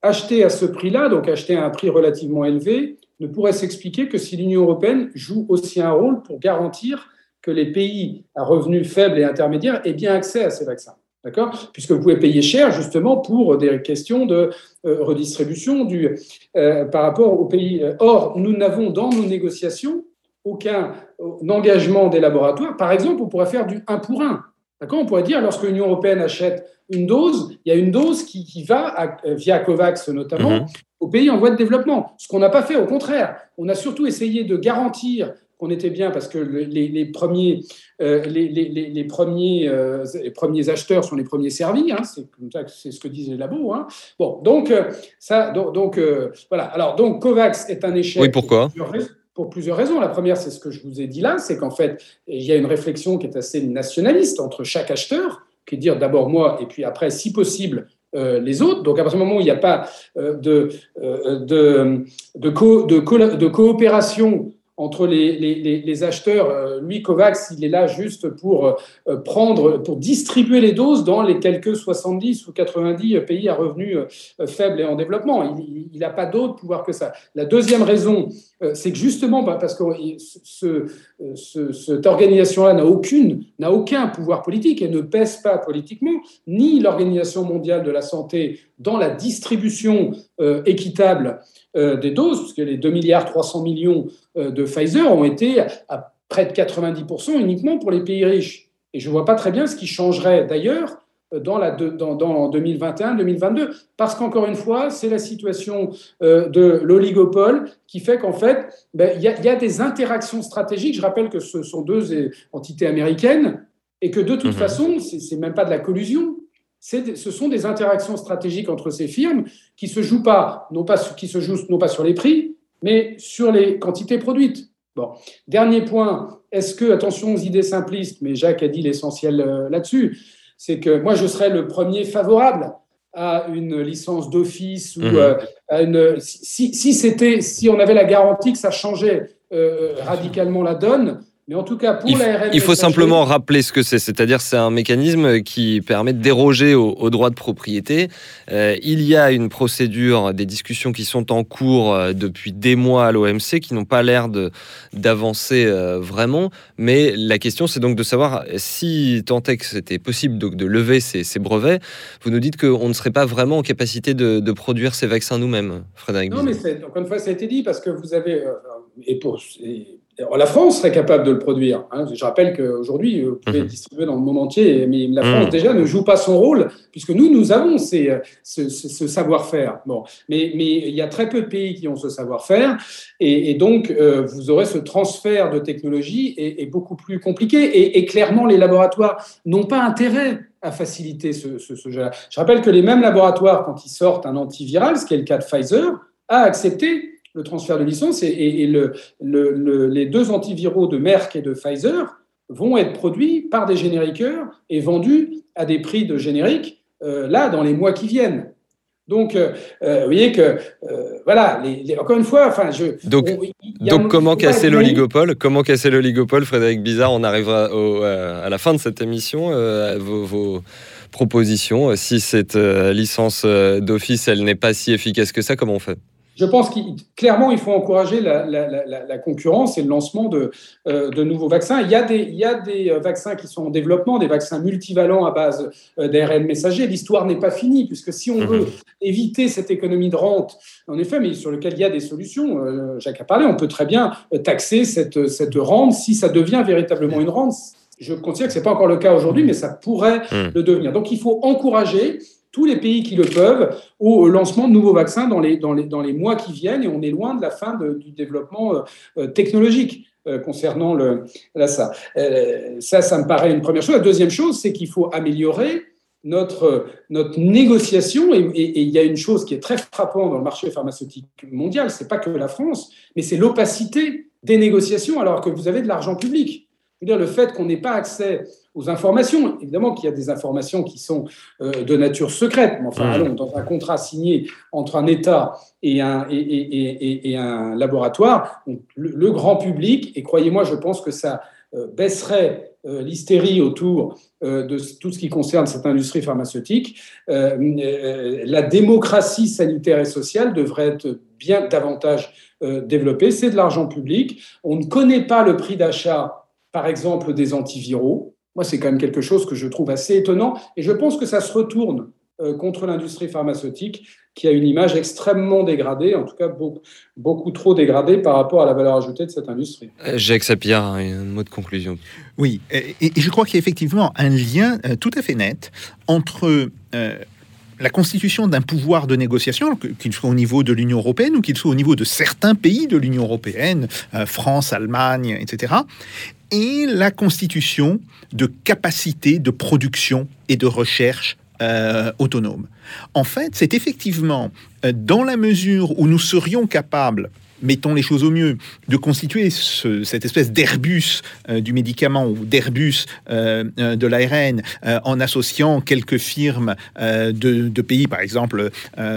acheter à ce prix-là, donc acheter à un prix relativement élevé, ne pourrait s'expliquer que si l'Union européenne joue aussi un rôle pour garantir que les pays à revenus faibles et intermédiaires aient bien accès à ces vaccins. D'accord? Puisque vous pouvez payer cher justement pour des questions de euh, redistribution euh, par rapport aux pays. Or, nous n'avons dans nos négociations aucun engagement des laboratoires. Par exemple, on pourrait faire du 1 pour 1. D'accord? On pourrait dire, lorsque l'Union européenne achète une dose, il y a une dose qui, va, via COVAX notamment, mhm. aux pays en voie de développement. Ce qu'on n'a pas fait, au contraire. On a surtout essayé de garantir qu'on était bien parce que les, premiers, les, premiers, euh, les premiers acheteurs sont les premiers servis. Hein. c'est comme ça que c'est ce que disent les labos. Hein. Bon, donc euh, ça, donc, euh, voilà. Alors donc COVAX est un échec. Oui, pourquoi? Pour plusieurs raisons. La première, c'est ce que je vous ai dit là, c'est qu'en fait, il y a une réflexion qui est assez nationaliste entre chaque acheteur, qui est dire d'abord moi et puis après, si possible, les autres. Donc à partir du moment où il n'y a pas de, de, de, coopération entre les, acheteurs. Euh, lui, Covax, il est là juste pour euh, prendre, pour distribuer les doses dans les quelques 70 ou 90 pays à revenus euh, faibles et en développement. Il n'a pas d'autre pouvoir que ça. La deuxième raison, c'est que justement, bah, parce que ce, cette organisation-là n'a aucune, n'a aucun pouvoir politique et ne pèse pas politiquement, ni l'Organisation mondiale de la santé dans la distribution équitable des doses, puisque les 2 milliards 300 millions euh, de Pfizer ont été à près de 90% uniquement pour les pays riches. Et je ne vois pas très bien ce qui changerait d'ailleurs euh, dans, la, dans, dans 2021-2022, parce qu'encore une fois, c'est la situation euh, de l'oligopole qui fait qu'en fait, ben, il y, y, a des interactions stratégiques. Je rappelle que ce sont deux entités américaines et que de toute mhm. façon, ce n'est même pas de la collusion. Ce sont des interactions stratégiques entre ces firmes qui se jouent pas, non pas, qui se jouent non pas sur les prix, mais sur les quantités produites. Bon. Dernier point, est-ce que, attention aux idées simplistes, mais Jacques a dit l'essentiel euh, là-dessus, c'est que moi je serais le premier favorable à une licence d'office ou mhm. euh, à une. Si, si c'était, si on avait la garantie que ça changeait euh, radicalement la donne, mais en tout cas, pour il, il faut simplement rappeler ce que c'est. C'est-à-dire, c'est un mécanisme qui permet de déroger au, droit de propriété. Euh, il y a une procédure, des discussions qui sont en cours euh, depuis des mois à l'OMC, qui n'ont pas l'air d'avancer euh, vraiment. Mais la question, c'est donc de savoir si tant est que c'était possible de, de lever ces, ces, brevets. Vous nous dites qu'on ne serait pas vraiment en capacité de, de produire ces vaccins nous-mêmes, Frédéric. Non, mais encore une fois, ça a été dit parce que vous avez et pour la France serait capable de le produire. Hein. Je rappelle qu'aujourd'hui, vous pouvez le mhm. distribuer dans le monde entier, mais la France mhm. déjà ne joue pas son rôle, puisque nous, nous avons ce, savoir-faire. Bon. Mais, il y a très peu de pays qui ont ce savoir-faire, et, donc euh, vous aurez ce transfert de technologie est, beaucoup plus compliqué, et, clairement, les laboratoires n'ont pas intérêt à faciliter ce, ce jeu-là. Je rappelle que les mêmes laboratoires, quand ils sortent un antiviral, ce qui est le cas de Pfizer, a accepté le transfert de licence et, le, les deux antiviraux de Merck et de Pfizer vont être produits par des génériqueurs et vendus à des prix de générique euh, là dans les mois qui viennent. Donc, euh, euh, vous voyez que, voilà, encore une fois, enfin, je. Donc, donc comment casser l'oligopole Comment casser l'oligopole, Frédéric Bizarre On arrivera à la fin de cette émission. vos, vos, propositions. Si cette licence d'office, elle n'est pas si efficace que ça, comment on fait? Je pense qu'il clairement, il faut encourager la, concurrence et le lancement de, euh, de, nouveaux vaccins. Il y, a des, il y a des euh, vaccins qui sont en développement, des vaccins multivalents à base euh, d'ARN messager. L'histoire n'est pas finie, puisque si on veut mhm. éviter cette économie de rente, en effet, mais sur lequel il y a des solutions, Jacques a parlé, on peut très bien taxer cette, cette rente si ça devient véritablement une rente. Je considère que ce n'est pas encore le cas aujourd'hui, mais ça pourrait mhm. le devenir. Donc il faut encourager tous les pays qui le peuvent au lancement de nouveaux vaccins dans les, dans les, dans les mois qui viennent et on est loin de la fin du développement euh, euh, technologique euh, concernant le, ça. ça, ça me paraît une première chose. La deuxième chose, c'est qu'il faut améliorer notre, notre négociation, et, il y a une chose qui est très frappante dans le marché pharmaceutique mondial, c'est pas que la France, mais c'est l'opacité des négociations alors que vous avez de l'argent public. Je veux dire, le fait qu'on n'ait pas accès aux informations. Évidemment qu'il y a des informations qui sont euh, de nature secrète, mais enfin, mmh. allons, dans un contrat signé entre un État et un, et, un laboratoire, le, grand public, et croyez-moi, je pense que ça euh, baisserait euh, l'hystérie autour de tout ce qui concerne cette industrie pharmaceutique, la démocratie sanitaire et sociale devrait être bien davantage développée. C'est de l'argent public. On ne connaît pas le prix d'achat, par exemple, des antiviraux. Moi, c'est quand même quelque chose que je trouve assez étonnant et je pense que ça se retourne contre l'industrie pharmaceutique qui a une image extrêmement dégradée, en tout cas beaucoup, beaucoup trop dégradée par rapport à la valeur ajoutée de cette industrie. Jacques Sapir, un mot de conclusion. Oui, et, je crois qu'il y a effectivement un lien tout à fait net entre la constitution d'un pouvoir de négociation, qu'il soit au niveau de l'Union européenne ou qu'il soit au niveau de certains pays de l'Union européenne, euh, France, Allemagne, etc., et la constitution de capacités de production et de recherche euh, autonome. En fait, c'est effectivement euh, dans la mesure où nous serions capables mettons les choses au mieux, de constituer cette espèce d'Airbus euh, du médicament ou d'Airbus euh, de l'ARN en associant quelques firmes de, pays, par exemple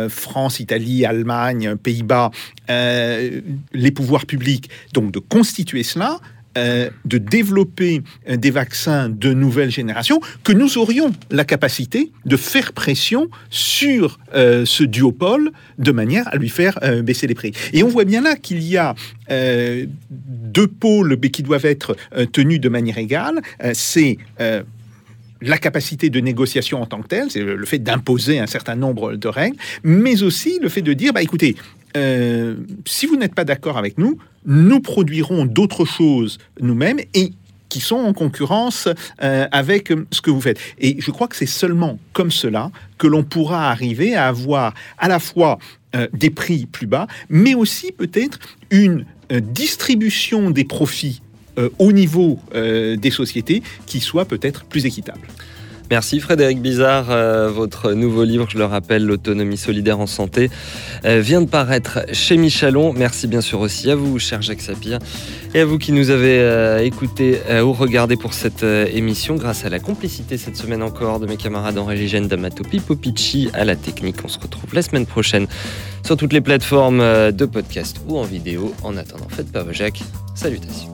France, Italie, Allemagne, Pays-Bas, les pouvoirs publics, donc de constituer cela euh, de développer euh, des vaccins de nouvelle génération, que nous aurions la capacité de faire pression sur euh, ce duopole de manière à lui faire baisser les prix. Et on voit bien là qu'il y a deux pôles qui doivent être tenus de manière égale. C'est la capacité de négociation en tant que telle, c'est le fait d'imposer un certain nombre de règles, mais aussi le fait de dire, bah, écoutez, si vous n'êtes pas d'accord avec nous, nous produirons d'autres choses nous-mêmes et qui sont en concurrence euh, avec ce que vous faites. Et je crois que c'est seulement comme cela que l'on pourra arriver à avoir à la fois euh, des prix plus bas, mais aussi peut-être une distribution des profits au niveau des sociétés qui soit peut-être plus équitable. Merci Frédéric Bizarre. Euh, votre nouveau livre, je le rappelle, L'autonomie solidaire en santé, euh, vient de paraître chez Michelon. Merci bien sûr aussi à vous, cher Jacques Sapir, et à vous qui nous avez euh, écouté ou regardé pour cette émission grâce à la complicité cette semaine encore de mes camarades en régie d'Amato Pipopici à la technique. On se retrouve la semaine prochaine sur toutes les plateformes de podcast ou en vidéo. En attendant, faites pas vos Jacques. Salutations.